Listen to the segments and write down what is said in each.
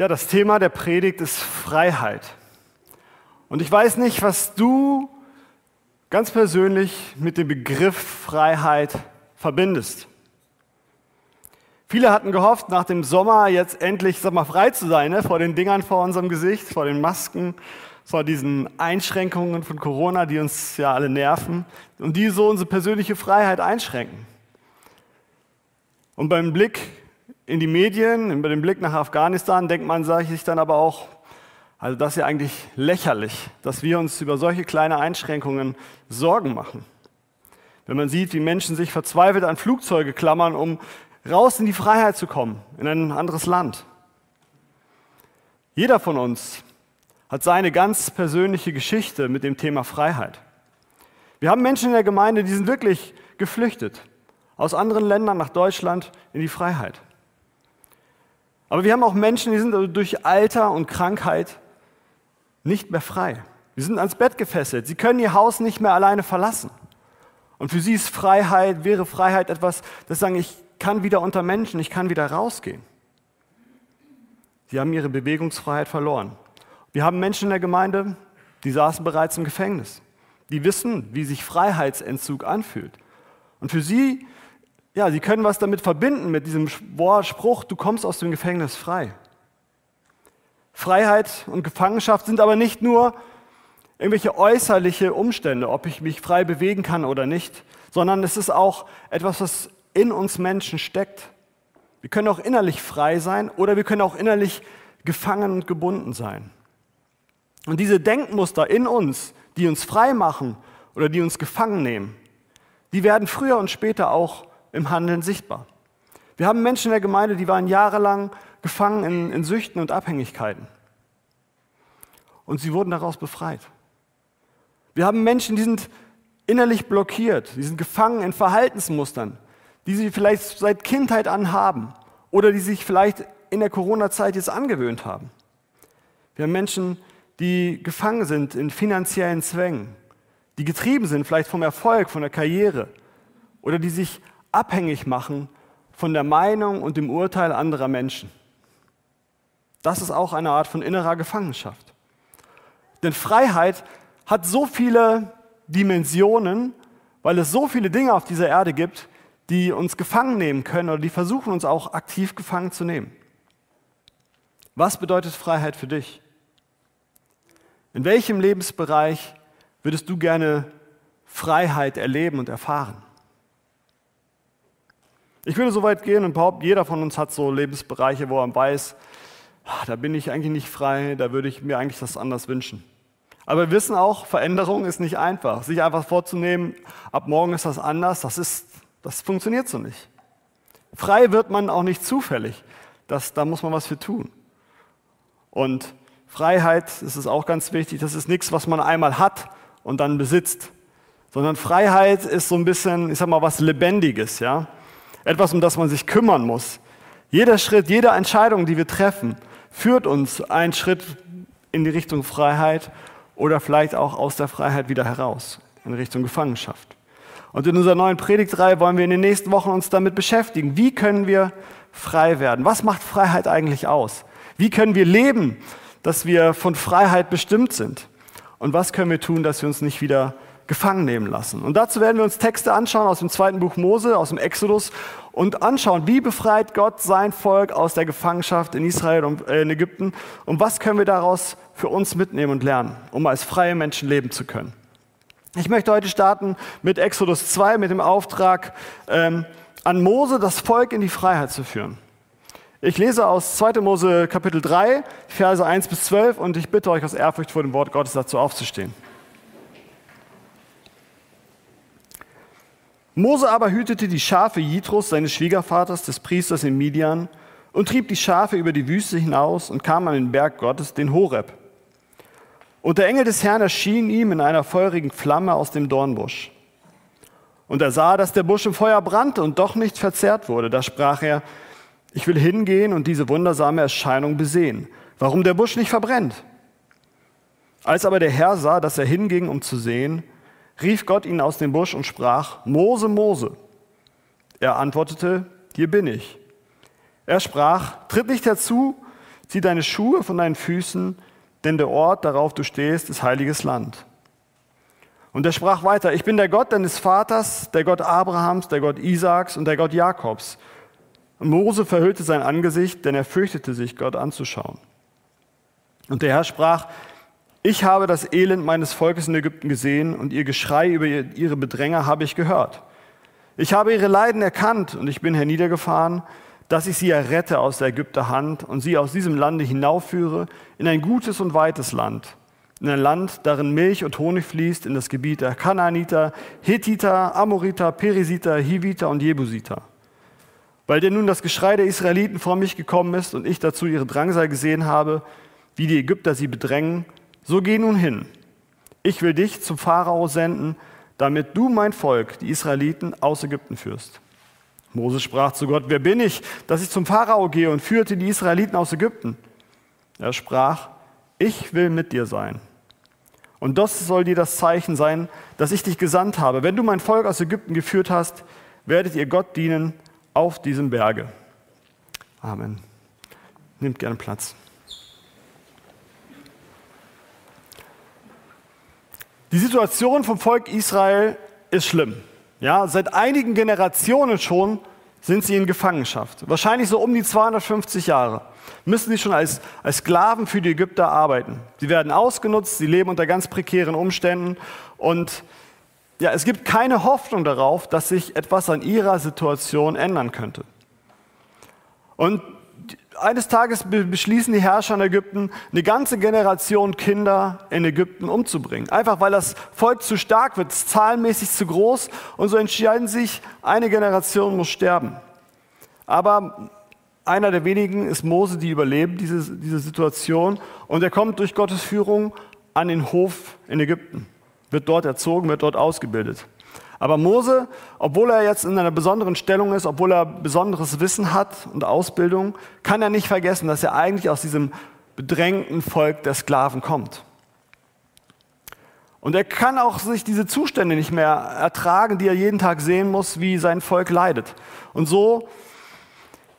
Ja, das Thema der Predigt ist Freiheit. Und ich weiß nicht, was du ganz persönlich mit dem Begriff Freiheit verbindest. Viele hatten gehofft, nach dem Sommer jetzt endlich sag mal, frei zu sein, ne? vor den Dingern vor unserem Gesicht, vor den Masken, vor diesen Einschränkungen von Corona, die uns ja alle nerven und die so unsere persönliche Freiheit einschränken. Und beim Blick in die Medien, über den Blick nach Afghanistan, denkt man sich dann aber auch, also das ist ja eigentlich lächerlich, dass wir uns über solche kleine Einschränkungen Sorgen machen. Wenn man sieht, wie Menschen sich verzweifelt an Flugzeuge klammern, um raus in die Freiheit zu kommen, in ein anderes Land. Jeder von uns hat seine ganz persönliche Geschichte mit dem Thema Freiheit. Wir haben Menschen in der Gemeinde, die sind wirklich geflüchtet aus anderen Ländern nach Deutschland in die Freiheit. Aber wir haben auch Menschen, die sind also durch Alter und Krankheit nicht mehr frei. Sie sind ans Bett gefesselt. Sie können ihr Haus nicht mehr alleine verlassen. Und für sie ist Freiheit, wäre Freiheit etwas, das sagen, ich kann wieder unter Menschen, ich kann wieder rausgehen. Sie haben ihre Bewegungsfreiheit verloren. Wir haben Menschen in der Gemeinde, die saßen bereits im Gefängnis. Die wissen, wie sich Freiheitsentzug anfühlt. Und für sie ja, sie können was damit verbinden, mit diesem Spruch, du kommst aus dem Gefängnis frei. Freiheit und Gefangenschaft sind aber nicht nur irgendwelche äußerliche Umstände, ob ich mich frei bewegen kann oder nicht, sondern es ist auch etwas, was in uns Menschen steckt. Wir können auch innerlich frei sein oder wir können auch innerlich gefangen und gebunden sein. Und diese Denkmuster in uns, die uns frei machen oder die uns gefangen nehmen, die werden früher und später auch im Handeln sichtbar. Wir haben Menschen in der Gemeinde, die waren jahrelang gefangen in, in Süchten und Abhängigkeiten. Und sie wurden daraus befreit. Wir haben Menschen, die sind innerlich blockiert, die sind gefangen in Verhaltensmustern, die sie vielleicht seit Kindheit an haben oder die sich vielleicht in der Corona-Zeit jetzt angewöhnt haben. Wir haben Menschen, die gefangen sind in finanziellen Zwängen, die getrieben sind vielleicht vom Erfolg, von der Karriere oder die sich abhängig machen von der Meinung und dem Urteil anderer Menschen. Das ist auch eine Art von innerer Gefangenschaft. Denn Freiheit hat so viele Dimensionen, weil es so viele Dinge auf dieser Erde gibt, die uns gefangen nehmen können oder die versuchen uns auch aktiv gefangen zu nehmen. Was bedeutet Freiheit für dich? In welchem Lebensbereich würdest du gerne Freiheit erleben und erfahren? Ich würde so weit gehen und behaupten, jeder von uns hat so Lebensbereiche, wo er weiß, ah, da bin ich eigentlich nicht frei, da würde ich mir eigentlich das anders wünschen. Aber wir wissen auch, Veränderung ist nicht einfach. Sich einfach vorzunehmen, ab morgen ist das anders, das, ist, das funktioniert so nicht. Frei wird man auch nicht zufällig. Das, da muss man was für tun. Und Freiheit, das ist auch ganz wichtig, das ist nichts, was man einmal hat und dann besitzt. Sondern Freiheit ist so ein bisschen, ich sag mal, was Lebendiges, ja etwas, um das man sich kümmern muss. Jeder Schritt, jede Entscheidung, die wir treffen, führt uns einen Schritt in die Richtung Freiheit oder vielleicht auch aus der Freiheit wieder heraus, in Richtung Gefangenschaft. Und in unserer neuen Predigtreihe wollen wir in den nächsten Wochen uns damit beschäftigen. Wie können wir frei werden? Was macht Freiheit eigentlich aus? Wie können wir leben, dass wir von Freiheit bestimmt sind? Und was können wir tun, dass wir uns nicht wieder gefangen nehmen lassen. Und dazu werden wir uns Texte anschauen aus dem zweiten Buch Mose, aus dem Exodus und anschauen, wie befreit Gott sein Volk aus der Gefangenschaft in Israel und äh, in Ägypten und was können wir daraus für uns mitnehmen und lernen, um als freie Menschen leben zu können. Ich möchte heute starten mit Exodus 2, mit dem Auftrag ähm, an Mose, das Volk in die Freiheit zu führen. Ich lese aus 2. Mose Kapitel 3, Verse 1 bis 12 und ich bitte euch aus Ehrfurcht vor dem Wort Gottes dazu aufzustehen. Mose aber hütete die Schafe Jitros, seines Schwiegervaters, des Priesters in Midian, und trieb die Schafe über die Wüste hinaus und kam an den Berg Gottes, den Horeb. Und der Engel des Herrn erschien ihm in einer feurigen Flamme aus dem Dornbusch. Und er sah, dass der Busch im Feuer brannte und doch nicht verzehrt wurde. Da sprach er, ich will hingehen und diese wundersame Erscheinung besehen, warum der Busch nicht verbrennt. Als aber der Herr sah, dass er hinging, um zu sehen, rief Gott ihn aus dem Busch und sprach, Mose, Mose. Er antwortete, hier bin ich. Er sprach, tritt nicht herzu, zieh deine Schuhe von deinen Füßen, denn der Ort, darauf du stehst, ist heiliges Land. Und er sprach weiter, ich bin der Gott deines Vaters, der Gott Abrahams, der Gott Isaaks und der Gott Jakobs. Und Mose verhüllte sein Angesicht, denn er fürchtete sich, Gott anzuschauen. Und der Herr sprach, ich habe das Elend meines Volkes in Ägypten gesehen und ihr Geschrei über ihre Bedränger habe ich gehört. Ich habe ihre Leiden erkannt und ich bin herniedergefahren, dass ich sie errette aus der Ägypter Hand und sie aus diesem Lande hinaufführe in ein gutes und weites Land, in ein Land, darin Milch und Honig fließt, in das Gebiet der Kanaaniter, Hethiter, Amoriter, Perisiter, Hiviter und Jebusiter. Weil dir nun das Geschrei der Israeliten vor mich gekommen ist und ich dazu ihre Drangsal gesehen habe, wie die Ägypter sie bedrängen, so geh nun hin. Ich will dich zum Pharao senden, damit du mein Volk, die Israeliten, aus Ägypten führst. Moses sprach zu Gott, wer bin ich, dass ich zum Pharao gehe und führte die Israeliten aus Ägypten? Er sprach, ich will mit dir sein. Und das soll dir das Zeichen sein, dass ich dich gesandt habe. Wenn du mein Volk aus Ägypten geführt hast, werdet ihr Gott dienen auf diesem Berge. Amen. Nehmt gerne Platz. Die Situation vom Volk Israel ist schlimm. Ja, seit einigen Generationen schon sind sie in Gefangenschaft. Wahrscheinlich so um die 250 Jahre müssen sie schon als, als Sklaven für die Ägypter arbeiten. Sie werden ausgenutzt, sie leben unter ganz prekären Umständen und ja, es gibt keine Hoffnung darauf, dass sich etwas an ihrer Situation ändern könnte. Und eines Tages beschließen die Herrscher in Ägypten, eine ganze Generation Kinder in Ägypten umzubringen. Einfach weil das Volk zu stark wird, zahlenmäßig zu groß und so entscheiden sich, eine Generation muss sterben. Aber einer der wenigen ist Mose, die überlebt diese, diese Situation und er kommt durch Gottes Führung an den Hof in Ägypten, wird dort erzogen, wird dort ausgebildet. Aber Mose, obwohl er jetzt in einer besonderen Stellung ist, obwohl er besonderes Wissen hat und Ausbildung, kann er nicht vergessen, dass er eigentlich aus diesem bedrängten Volk der Sklaven kommt. Und er kann auch sich diese Zustände nicht mehr ertragen, die er jeden Tag sehen muss, wie sein Volk leidet. Und so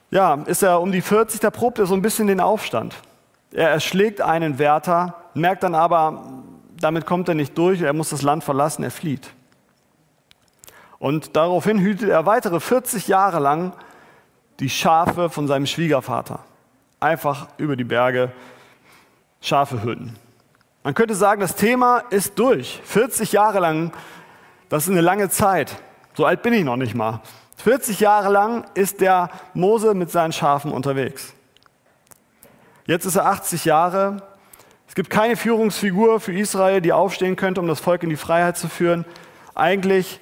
ja, ist er um die 40, da probt er so ein bisschen den Aufstand. Er erschlägt einen Wärter, merkt dann aber, damit kommt er nicht durch, er muss das Land verlassen, er flieht. Und daraufhin hütet er weitere 40 Jahre lang die Schafe von seinem Schwiegervater. Einfach über die Berge Schafe hüten. Man könnte sagen, das Thema ist durch. 40 Jahre lang, das ist eine lange Zeit. So alt bin ich noch nicht mal. 40 Jahre lang ist der Mose mit seinen Schafen unterwegs. Jetzt ist er 80 Jahre. Es gibt keine Führungsfigur für Israel, die aufstehen könnte, um das Volk in die Freiheit zu führen. Eigentlich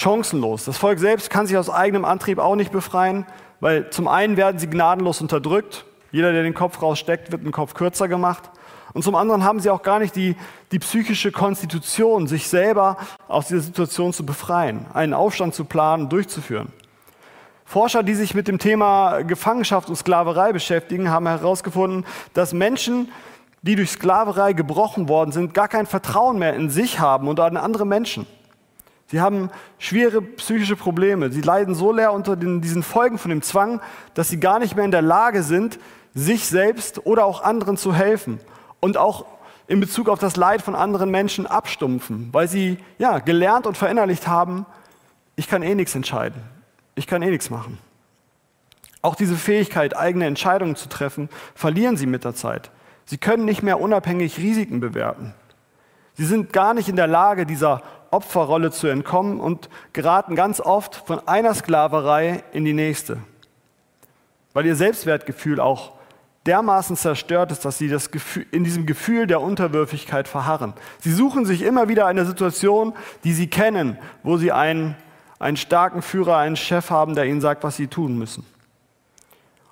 chancenlos. Das Volk selbst kann sich aus eigenem Antrieb auch nicht befreien, weil zum einen werden sie gnadenlos unterdrückt. Jeder, der den Kopf raussteckt, wird den Kopf kürzer gemacht. Und zum anderen haben sie auch gar nicht die, die psychische Konstitution, sich selber aus dieser Situation zu befreien, einen Aufstand zu planen, durchzuführen. Forscher, die sich mit dem Thema Gefangenschaft und Sklaverei beschäftigen, haben herausgefunden, dass Menschen, die durch Sklaverei gebrochen worden sind, gar kein Vertrauen mehr in sich haben und an andere Menschen. Sie haben schwere psychische Probleme. Sie leiden so leer unter den, diesen Folgen von dem Zwang, dass sie gar nicht mehr in der Lage sind, sich selbst oder auch anderen zu helfen und auch in Bezug auf das Leid von anderen Menschen abstumpfen, weil sie ja gelernt und verinnerlicht haben, ich kann eh nichts entscheiden. Ich kann eh nichts machen. Auch diese Fähigkeit, eigene Entscheidungen zu treffen, verlieren sie mit der Zeit. Sie können nicht mehr unabhängig Risiken bewerten. Sie sind gar nicht in der Lage, dieser Opferrolle zu entkommen und geraten ganz oft von einer Sklaverei in die nächste, weil ihr Selbstwertgefühl auch dermaßen zerstört ist, dass sie das Gefühl, in diesem Gefühl der Unterwürfigkeit verharren. Sie suchen sich immer wieder eine Situation, die sie kennen, wo sie einen, einen starken Führer, einen Chef haben, der ihnen sagt, was sie tun müssen.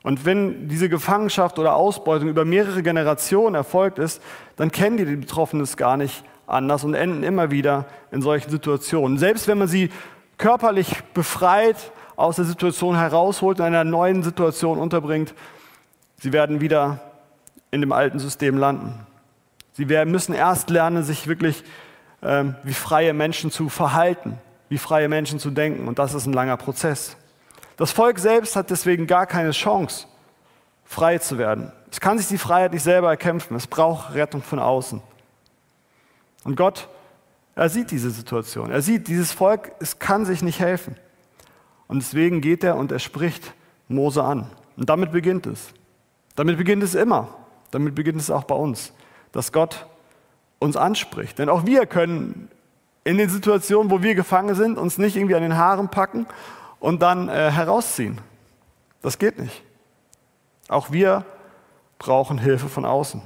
Und wenn diese Gefangenschaft oder Ausbeutung über mehrere Generationen erfolgt ist, dann kennen die Betroffenen es gar nicht anders und enden immer wieder in solchen Situationen. Selbst wenn man sie körperlich befreit, aus der Situation herausholt, in einer neuen Situation unterbringt, sie werden wieder in dem alten System landen. Sie müssen erst lernen, sich wirklich ähm, wie freie Menschen zu verhalten, wie freie Menschen zu denken. Und das ist ein langer Prozess. Das Volk selbst hat deswegen gar keine Chance, frei zu werden. Es kann sich die Freiheit nicht selber erkämpfen. Es braucht Rettung von außen. Und Gott, er sieht diese Situation. Er sieht, dieses Volk, es kann sich nicht helfen. Und deswegen geht er und er spricht Mose an. Und damit beginnt es. Damit beginnt es immer. Damit beginnt es auch bei uns, dass Gott uns anspricht. Denn auch wir können in den Situationen, wo wir gefangen sind, uns nicht irgendwie an den Haaren packen und dann äh, herausziehen. Das geht nicht. Auch wir brauchen Hilfe von außen.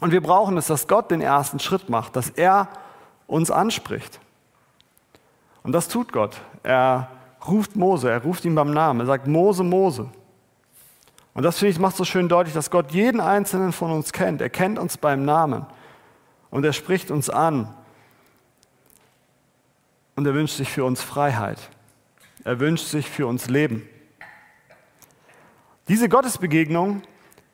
Und wir brauchen es, dass Gott den ersten Schritt macht, dass er uns anspricht. Und das tut Gott. Er ruft Mose, er ruft ihn beim Namen, er sagt Mose, Mose. Und das finde ich macht so schön deutlich, dass Gott jeden einzelnen von uns kennt. Er kennt uns beim Namen und er spricht uns an. Und er wünscht sich für uns Freiheit. Er wünscht sich für uns Leben. Diese Gottesbegegnung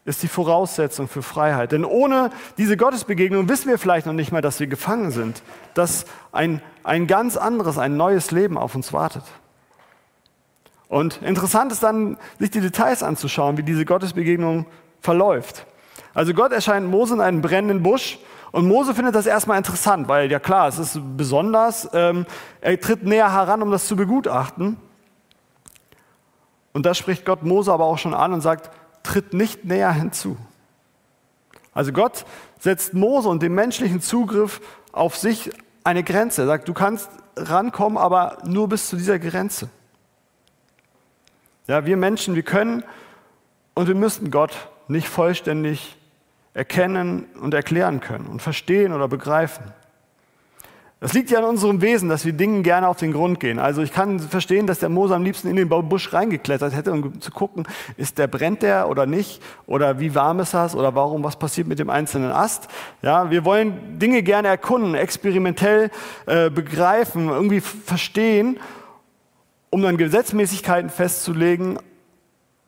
ist die Voraussetzung für Freiheit. Denn ohne diese Gottesbegegnung wissen wir vielleicht noch nicht mal, dass wir gefangen sind, dass ein, ein ganz anderes, ein neues Leben auf uns wartet. Und interessant ist dann, sich die Details anzuschauen, wie diese Gottesbegegnung verläuft. Also Gott erscheint Mose in einem brennenden Busch und Mose findet das erstmal interessant, weil ja klar, es ist besonders. Ähm, er tritt näher heran, um das zu begutachten. Und da spricht Gott Mose aber auch schon an und sagt, tritt nicht näher hinzu. Also Gott setzt Mose und dem menschlichen Zugriff auf sich eine Grenze. Er sagt, du kannst rankommen, aber nur bis zu dieser Grenze. Ja, wir Menschen, wir können und wir müssen Gott nicht vollständig erkennen und erklären können und verstehen oder begreifen. Das liegt ja an unserem Wesen, dass wir Dingen gerne auf den Grund gehen. Also ich kann verstehen, dass der Mose am liebsten in den Busch reingeklettert hätte, um zu gucken, ist der brennt der oder nicht oder wie warm ist das oder warum was passiert mit dem einzelnen Ast. Ja, wir wollen Dinge gerne erkunden, experimentell äh, begreifen, irgendwie verstehen, um dann Gesetzmäßigkeiten festzulegen,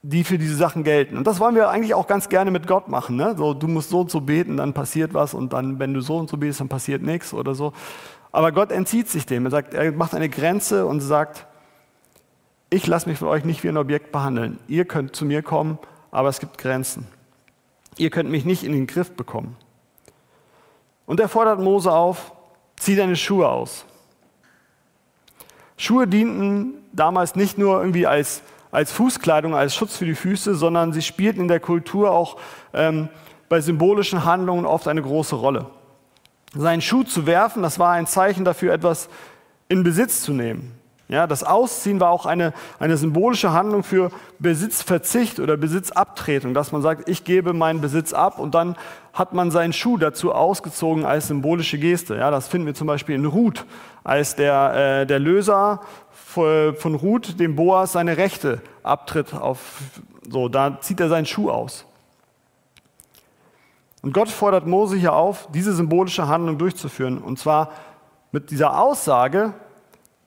die für diese Sachen gelten. Und das wollen wir eigentlich auch ganz gerne mit Gott machen. Ne? So, du musst so und so beten, dann passiert was und dann, wenn du so und so betest, dann passiert nichts oder so. Aber Gott entzieht sich dem. Er sagt, er macht eine Grenze und sagt, ich lasse mich von euch nicht wie ein Objekt behandeln. Ihr könnt zu mir kommen, aber es gibt Grenzen. Ihr könnt mich nicht in den Griff bekommen. Und er fordert Mose auf, zieh deine Schuhe aus. Schuhe dienten damals nicht nur irgendwie als, als Fußkleidung, als Schutz für die Füße, sondern sie spielten in der Kultur auch ähm, bei symbolischen Handlungen oft eine große Rolle. Seinen Schuh zu werfen, das war ein Zeichen dafür, etwas in Besitz zu nehmen. Ja, das Ausziehen war auch eine, eine symbolische Handlung für Besitzverzicht oder Besitzabtretung, dass man sagt, ich gebe meinen Besitz ab und dann hat man seinen Schuh dazu ausgezogen als symbolische Geste. Ja, das finden wir zum Beispiel in Ruth, als der, äh, der Löser von Ruth dem Boas seine Rechte abtritt. Auf, so, da zieht er seinen Schuh aus. Und Gott fordert Mose hier auf, diese symbolische Handlung durchzuführen. Und zwar mit dieser Aussage,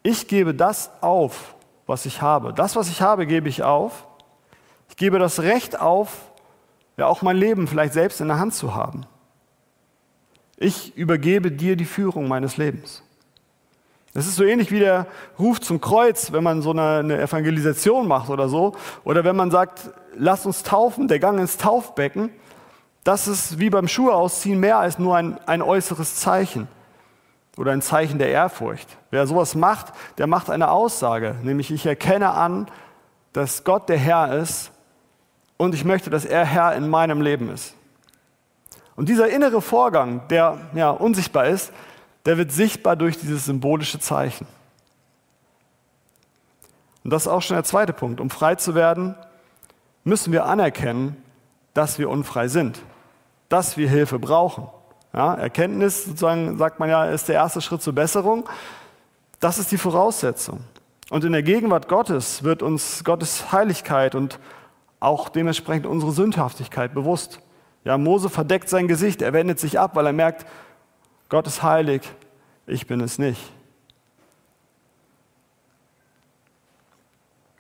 ich gebe das auf, was ich habe. Das, was ich habe, gebe ich auf. Ich gebe das Recht auf, ja auch mein Leben vielleicht selbst in der Hand zu haben. Ich übergebe dir die Führung meines Lebens. Das ist so ähnlich wie der Ruf zum Kreuz, wenn man so eine, Evangelisation macht oder so. Oder wenn man sagt, lass uns taufen, der Gang ins Taufbecken das ist wie beim Schuhe ausziehen mehr als nur ein, ein äußeres Zeichen oder ein Zeichen der Ehrfurcht. Wer sowas macht, der macht eine Aussage, nämlich ich erkenne an, dass Gott der Herr ist und ich möchte, dass er Herr in meinem Leben ist. Und dieser innere Vorgang, der ja unsichtbar ist, der wird sichtbar durch dieses symbolische Zeichen. Und das ist auch schon der zweite Punkt. Um frei zu werden, müssen wir anerkennen, dass wir unfrei sind dass wir Hilfe brauchen. Ja, Erkenntnis, sozusagen, sagt man ja, ist der erste Schritt zur Besserung. Das ist die Voraussetzung. Und in der Gegenwart Gottes wird uns Gottes Heiligkeit und auch dementsprechend unsere Sündhaftigkeit bewusst. Ja, Mose verdeckt sein Gesicht, er wendet sich ab, weil er merkt, Gott ist heilig, ich bin es nicht.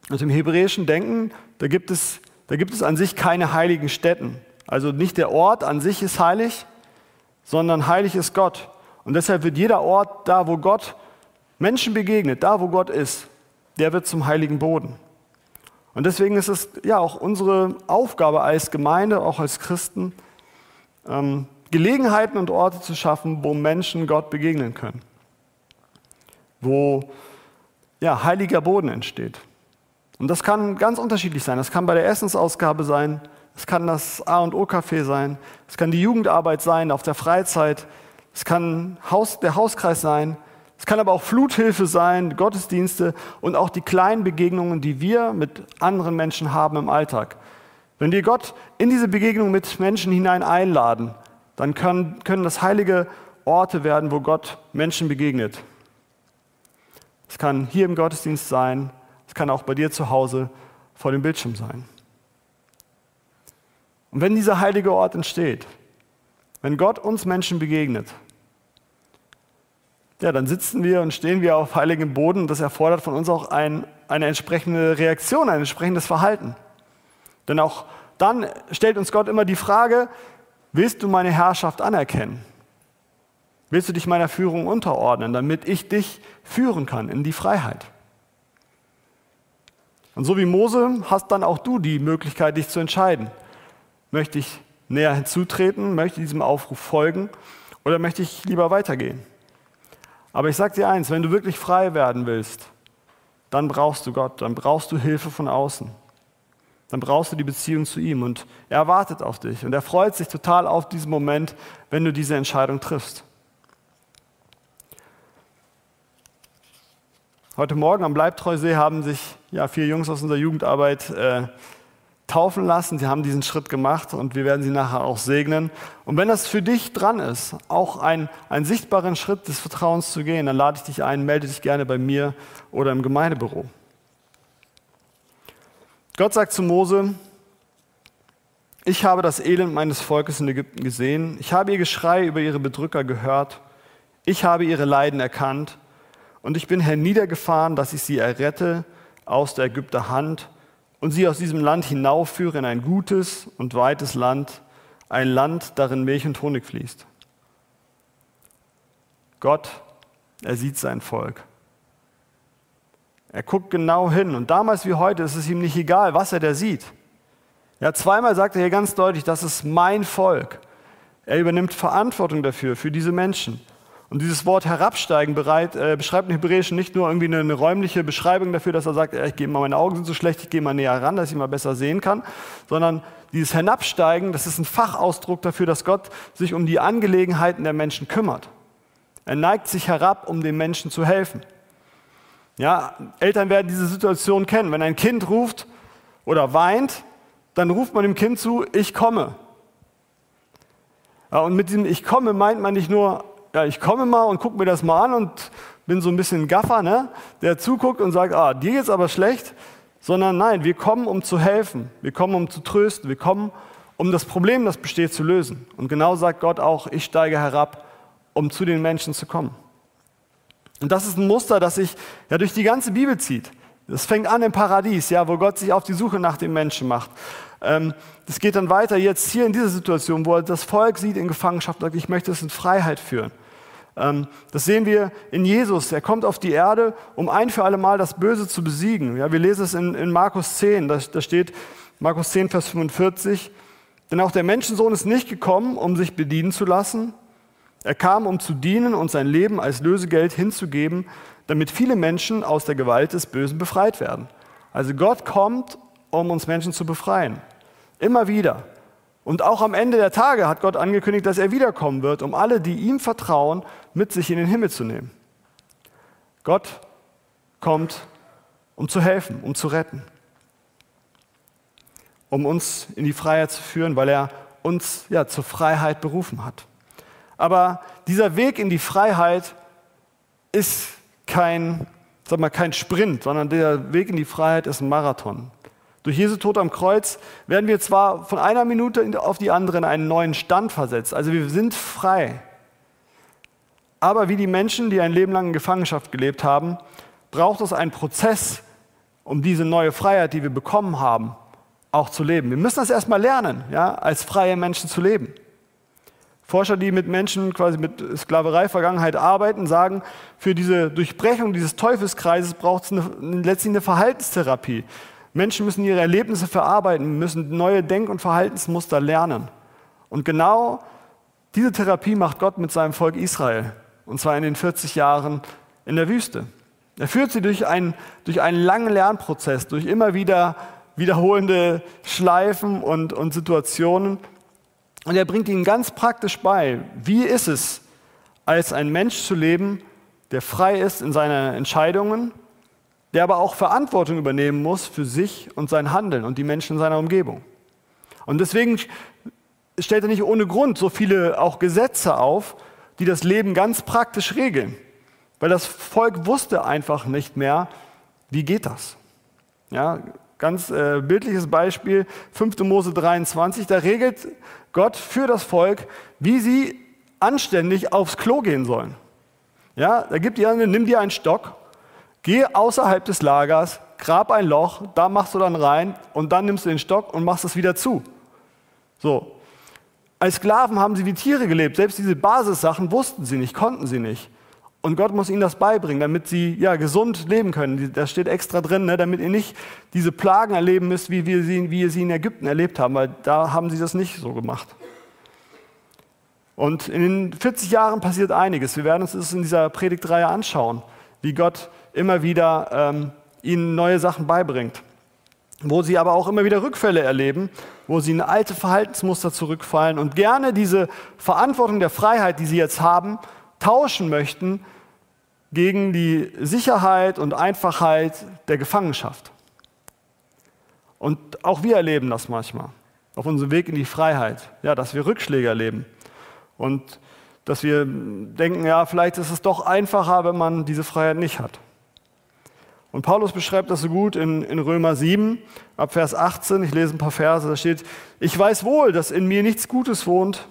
Und im hebräischen Denken, da gibt es, da gibt es an sich keine heiligen Stätten. Also nicht der Ort an sich ist heilig, sondern heilig ist Gott. Und deshalb wird jeder Ort, da wo Gott Menschen begegnet, da wo Gott ist, der wird zum heiligen Boden. Und deswegen ist es ja auch unsere Aufgabe als Gemeinde, auch als Christen, ähm, Gelegenheiten und Orte zu schaffen, wo Menschen Gott begegnen können. Wo ja, heiliger Boden entsteht. Und das kann ganz unterschiedlich sein. Das kann bei der Essensausgabe sein, es kann das A und O Café sein, es kann die Jugendarbeit sein auf der Freizeit, es kann Haus, der Hauskreis sein, es kann aber auch Fluthilfe sein, Gottesdienste und auch die kleinen Begegnungen, die wir mit anderen Menschen haben im Alltag. Wenn wir Gott in diese Begegnung mit Menschen hinein einladen, dann können, können das heilige Orte werden, wo Gott Menschen begegnet. Es kann hier im Gottesdienst sein, es kann auch bei dir zu Hause vor dem Bildschirm sein. Und wenn dieser heilige Ort entsteht, wenn Gott uns Menschen begegnet, ja, dann sitzen wir und stehen wir auf heiligem Boden und das erfordert von uns auch ein, eine entsprechende Reaktion, ein entsprechendes Verhalten. Denn auch dann stellt uns Gott immer die Frage, willst du meine Herrschaft anerkennen? Willst du dich meiner Führung unterordnen, damit ich dich führen kann in die Freiheit? Und so wie Mose hast dann auch du die Möglichkeit, dich zu entscheiden. Möchte ich näher hinzutreten? Möchte ich diesem Aufruf folgen? Oder möchte ich lieber weitergehen? Aber ich sage dir eins, wenn du wirklich frei werden willst, dann brauchst du Gott, dann brauchst du Hilfe von außen. Dann brauchst du die Beziehung zu ihm und er wartet auf dich und er freut sich total auf diesen Moment, wenn du diese Entscheidung triffst. Heute Morgen am Bleibtreusee haben sich ja, vier Jungs aus unserer Jugendarbeit äh, taufen lassen. Sie haben diesen Schritt gemacht und wir werden sie nachher auch segnen. Und wenn das für dich dran ist, auch ein, einen sichtbaren Schritt des Vertrauens zu gehen, dann lade ich dich ein, melde dich gerne bei mir oder im Gemeindebüro. Gott sagt zu Mose, ich habe das Elend meines Volkes in Ägypten gesehen, ich habe ihr Geschrei über ihre Bedrücker gehört, ich habe ihre Leiden erkannt und ich bin herniedergefahren, dass ich sie errette aus der Ägypter Hand und sie aus diesem Land hinaufführe in ein gutes und weites Land, ein Land, darin Milch und Honig fließt. Gott, er sieht sein Volk. Er guckt genau hin und damals wie heute ist es ihm nicht egal, was er da sieht. Ja, zweimal sagt er hier ganz deutlich, das ist mein Volk. Er übernimmt Verantwortung dafür, für diese Menschen. Und dieses Wort herabsteigen bereit, äh, beschreibt im Hebräischen nicht nur irgendwie eine, eine, räumliche Beschreibung dafür, dass er sagt, äh, ich gehe mal, meine Augen sind so schlecht, ich gehe mal näher ran, dass ich mal besser sehen kann, sondern dieses Hinabsteigen, das ist ein Fachausdruck dafür, dass Gott sich um die Angelegenheiten der Menschen kümmert. Er neigt sich herab, um den Menschen zu helfen. Ja, Eltern werden diese Situation kennen. Wenn ein Kind ruft oder weint, dann ruft man dem Kind zu, ich komme. Und mit diesem Ich komme meint man nicht nur, ja, ich komme mal und gucke mir das mal an und bin so ein bisschen Gaffer, ne? der zuguckt und sagt, ah, dir geht's aber schlecht, sondern nein, wir kommen, um zu helfen, wir kommen, um zu trösten, wir kommen, um das Problem, das besteht, zu lösen. Und genau sagt Gott auch, ich steige herab, um zu den Menschen zu kommen. Und das ist ein Muster, das sich ja durch die ganze Bibel zieht. Das fängt an im Paradies, ja, wo Gott sich auf die Suche nach dem Menschen macht. Ähm, das geht dann weiter jetzt hier in dieser Situation, wo das Volk sieht in Gefangenschaft und sagt, ich möchte es in Freiheit führen. Ähm, das sehen wir in Jesus. Er kommt auf die Erde, um ein für alle Mal das Böse zu besiegen. Ja, wir lesen es in, in Markus 10, da, da steht Markus 10, Vers 45. Denn auch der Menschensohn ist nicht gekommen, um sich bedienen zu lassen. Er kam, um zu dienen und sein Leben als Lösegeld hinzugeben, damit viele Menschen aus der Gewalt des Bösen befreit werden. Also Gott kommt, um uns Menschen zu befreien. Immer wieder. Und auch am Ende der Tage hat Gott angekündigt, dass er wiederkommen wird, um alle, die ihm vertrauen, mit sich in den Himmel zu nehmen. Gott kommt, um zu helfen, um zu retten, um uns in die Freiheit zu führen, weil er uns ja zur Freiheit berufen hat. Aber dieser Weg in die Freiheit ist kein, sag mal, kein Sprint, sondern der Weg in die Freiheit ist ein Marathon. Durch Jesu Tod am Kreuz werden wir zwar von einer Minute auf die andere in einen neuen Stand versetzt, also wir sind frei. Aber wie die Menschen, die ein Leben lang in Gefangenschaft gelebt haben, braucht es einen Prozess, um diese neue Freiheit, die wir bekommen haben, auch zu leben. Wir müssen das erstmal lernen, ja, als freie Menschen zu leben. Forscher, die mit Menschen quasi mit Sklaverei-Vergangenheit arbeiten, sagen, für diese Durchbrechung dieses Teufelskreises braucht es letztlich eine Verhaltenstherapie Menschen müssen ihre Erlebnisse verarbeiten, müssen neue Denk- und Verhaltensmuster lernen. Und genau diese Therapie macht Gott mit seinem Volk Israel. Und zwar in den 40 Jahren in der Wüste. Er führt sie durch einen, durch einen langen Lernprozess, durch immer wieder wiederholende Schleifen und, und Situationen. Und er bringt ihnen ganz praktisch bei, wie ist es, als ein Mensch zu leben, der frei ist in seinen Entscheidungen, der aber auch Verantwortung übernehmen muss für sich und sein Handeln und die Menschen in seiner Umgebung. Und deswegen stellt er nicht ohne Grund so viele auch Gesetze auf, die das Leben ganz praktisch regeln. Weil das Volk wusste einfach nicht mehr, wie geht das. Ja, ganz äh, bildliches Beispiel, 5. Mose 23, da regelt Gott für das Volk, wie sie anständig aufs Klo gehen sollen. Ja, da gibt ihr, nimm dir einen Stock, geh außerhalb des Lagers, grab ein Loch, da machst du dann rein und dann nimmst du den Stock und machst es wieder zu. So. Als Sklaven haben sie wie Tiere gelebt. Selbst diese Basissachen wussten sie nicht, konnten sie nicht. Und Gott muss ihnen das beibringen, damit sie ja, gesund leben können. Da steht extra drin, ne, damit ihr nicht diese Plagen erleben müsst, wie wir sie, wie sie in Ägypten erlebt haben, weil da haben sie das nicht so gemacht. Und in den 40 Jahren passiert einiges. Wir werden uns das in dieser Predigtreihe anschauen, wie Gott immer wieder ähm, ihnen neue Sachen beibringt. Wo sie aber auch immer wieder Rückfälle erleben, wo sie in alte Verhaltensmuster zurückfallen und gerne diese Verantwortung der Freiheit, die sie jetzt haben, tauschen möchten gegen die Sicherheit und Einfachheit der Gefangenschaft. Und auch wir erleben das manchmal auf unserem Weg in die Freiheit, ja, dass wir Rückschläge erleben und dass wir denken, ja, vielleicht ist es doch einfacher, wenn man diese Freiheit nicht hat. Und Paulus beschreibt das so gut in, in Römer 7, ab Vers 18. Ich lese ein paar Verse, da steht, ich weiß wohl, dass in mir nichts Gutes wohnt.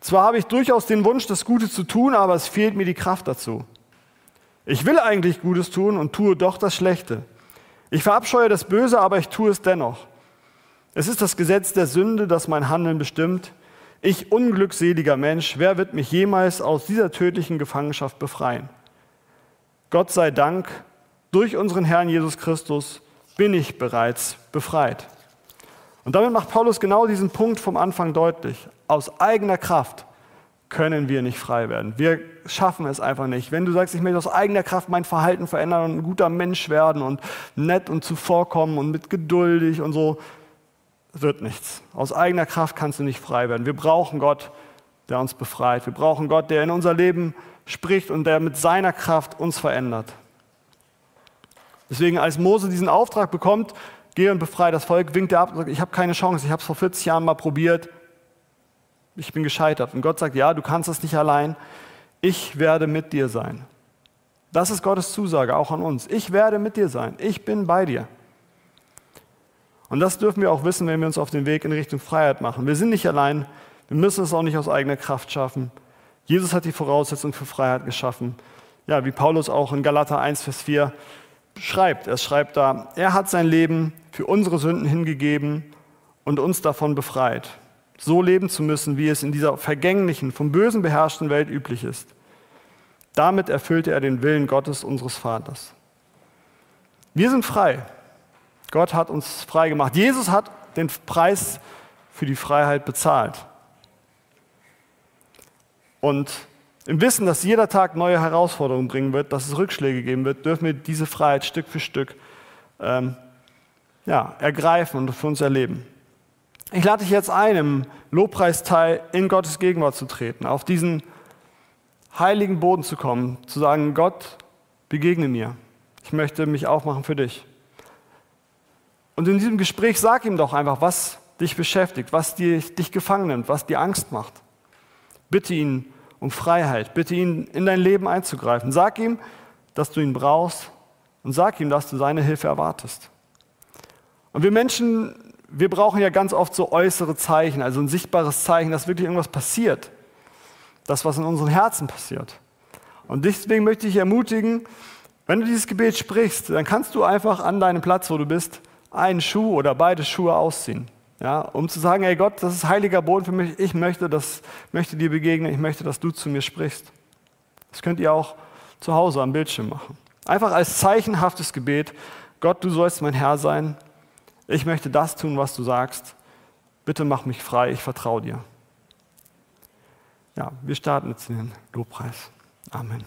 Zwar habe ich durchaus den Wunsch, das Gute zu tun, aber es fehlt mir die Kraft dazu. Ich will eigentlich Gutes tun und tue doch das Schlechte. Ich verabscheue das Böse, aber ich tue es dennoch. Es ist das Gesetz der Sünde, das mein Handeln bestimmt. Ich unglückseliger Mensch, wer wird mich jemals aus dieser tödlichen Gefangenschaft befreien? Gott sei Dank, durch unseren Herrn Jesus Christus bin ich bereits befreit. Und damit macht Paulus genau diesen Punkt vom Anfang deutlich. Aus eigener Kraft können wir nicht frei werden. Wir schaffen es einfach nicht. Wenn du sagst, ich möchte aus eigener Kraft mein Verhalten verändern und ein guter Mensch werden und nett und zuvorkommen und mit geduldig und so, wird nichts. Aus eigener Kraft kannst du nicht frei werden. Wir brauchen Gott, der uns befreit. Wir brauchen Gott, der in unser Leben spricht und der mit seiner Kraft uns verändert. Deswegen, als Mose diesen Auftrag bekommt, geh und befreie das Volk, winkt er ab und sagt, ich habe keine Chance, ich habe es vor 40 Jahren mal probiert, ich bin gescheitert. Und Gott sagt, ja, du kannst es nicht allein, ich werde mit dir sein. Das ist Gottes Zusage auch an uns. Ich werde mit dir sein, ich bin bei dir. Und das dürfen wir auch wissen, wenn wir uns auf den Weg in Richtung Freiheit machen. Wir sind nicht allein, wir müssen es auch nicht aus eigener Kraft schaffen. Jesus hat die Voraussetzung für Freiheit geschaffen. Ja, wie Paulus auch in Galater 1, Vers 4 schreibt. Er schreibt da, er hat sein Leben für unsere Sünden hingegeben und uns davon befreit, so leben zu müssen, wie es in dieser vergänglichen, vom Bösen beherrschten Welt üblich ist. Damit erfüllte er den Willen Gottes, unseres Vaters. Wir sind frei. Gott hat uns frei gemacht. Jesus hat den Preis für die Freiheit bezahlt. Und im Wissen, dass jeder Tag neue Herausforderungen bringen wird, dass es Rückschläge geben wird, dürfen wir diese Freiheit Stück für Stück ähm, ja, ergreifen und für uns erleben. Ich lade dich jetzt ein, im Lobpreisteil in Gottes Gegenwart zu treten, auf diesen heiligen Boden zu kommen, zu sagen, Gott, begegne mir. Ich möchte mich aufmachen für dich. Und in diesem Gespräch sag ihm doch einfach, was dich beschäftigt, was dich, dich gefangen nimmt, was dir Angst macht. Bitte ihn um Freiheit, bitte ihn in dein Leben einzugreifen. Sag ihm, dass du ihn brauchst und sag ihm, dass du seine Hilfe erwartest. Und wir Menschen, wir brauchen ja ganz oft so äußere Zeichen, also ein sichtbares Zeichen, dass wirklich irgendwas passiert. Das, was in unseren Herzen passiert. Und deswegen möchte ich ermutigen, wenn du dieses Gebet sprichst, dann kannst du einfach an deinem Platz, wo du bist, einen Schuh oder beide Schuhe ausziehen. Ja, um zu sagen, ey Gott, das ist heiliger Boden für mich, ich möchte, das, möchte dir begegnen, ich möchte, dass du zu mir sprichst. Das könnt ihr auch zu Hause am Bildschirm machen. Einfach als zeichenhaftes Gebet, Gott, du sollst mein Herr sein, Ich möchte das tun, was du sagst. Bitte mach mich frei, ich vertraue dir. Ja, wir starten jetzt in den Lobpreis. Amen.